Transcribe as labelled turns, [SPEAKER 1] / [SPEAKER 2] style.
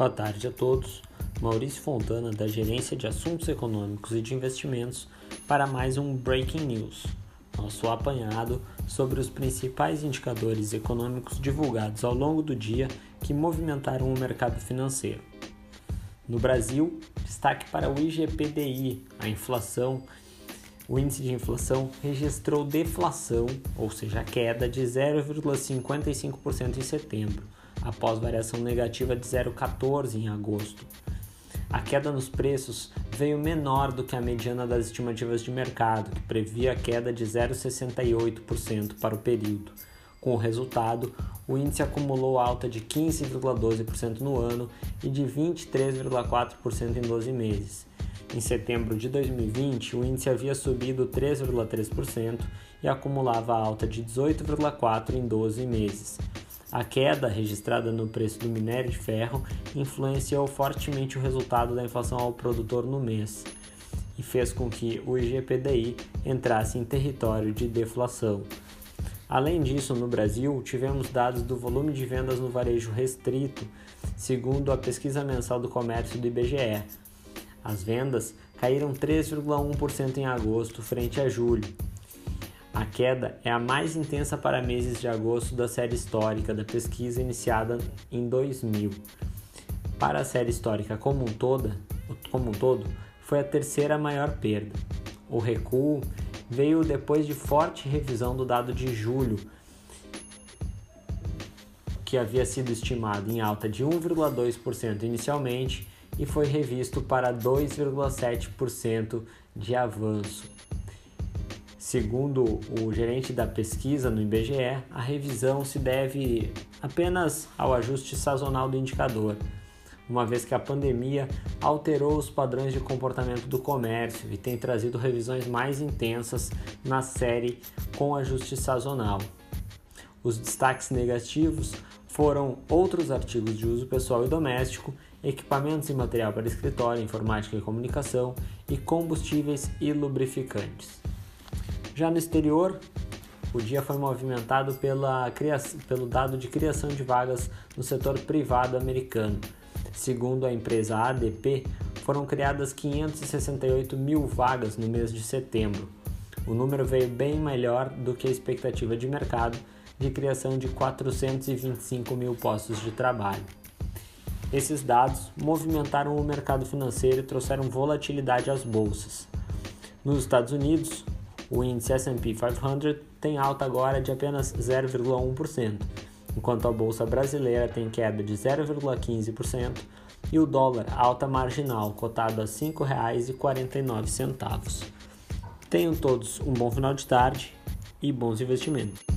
[SPEAKER 1] Boa tarde a todos. Maurício Fontana, da Gerência de Assuntos Econômicos e de Investimentos, para mais um Breaking News, nosso apanhado sobre os principais indicadores econômicos divulgados ao longo do dia que movimentaram o mercado financeiro. No Brasil, destaque para o IGPDI, a inflação. O índice de inflação registrou deflação, ou seja, queda de 0,55% em setembro após variação negativa de 0,14 em agosto. A queda nos preços veio menor do que a mediana das estimativas de mercado, que previa queda de 0,68% para o período. Com o resultado, o índice acumulou alta de 15,12% no ano e de 23,4% em 12 meses. Em setembro de 2020, o índice havia subido 3,3% e acumulava alta de 18,4% em 12 meses. A queda registrada no preço do minério de ferro influenciou fortemente o resultado da inflação ao produtor no mês e fez com que o IGPDI entrasse em território de deflação. Além disso, no Brasil, tivemos dados do volume de vendas no varejo restrito, segundo a pesquisa mensal do comércio do IBGE. As vendas caíram 3,1% em agosto frente a julho, a queda é a mais intensa para meses de agosto da série histórica da pesquisa iniciada em 2000. Para a série histórica como um, todo, como um todo, foi a terceira maior perda. O recuo veio depois de forte revisão do dado de julho, que havia sido estimado em alta de 1,2% inicialmente e foi revisto para 2,7% de avanço. Segundo o gerente da pesquisa no IBGE, a revisão se deve apenas ao ajuste sazonal do indicador, uma vez que a pandemia alterou os padrões de comportamento do comércio e tem trazido revisões mais intensas na série com ajuste sazonal. Os destaques negativos foram outros artigos de uso pessoal e doméstico, equipamentos e material para escritório, informática e comunicação e combustíveis e lubrificantes. Já no exterior, o dia foi movimentado pela pelo dado de criação de vagas no setor privado americano. Segundo a empresa ADP, foram criadas 568 mil vagas no mês de setembro. O número veio bem melhor do que a expectativa de mercado de criação de 425 mil postos de trabalho. Esses dados movimentaram o mercado financeiro e trouxeram volatilidade às bolsas. Nos Estados Unidos, o índice S&P 500 tem alta agora de apenas 0,1%, enquanto a bolsa brasileira tem queda de 0,15% e o dólar alta marginal, cotado a R$ 5,49. Tenham todos um bom final de tarde e bons investimentos.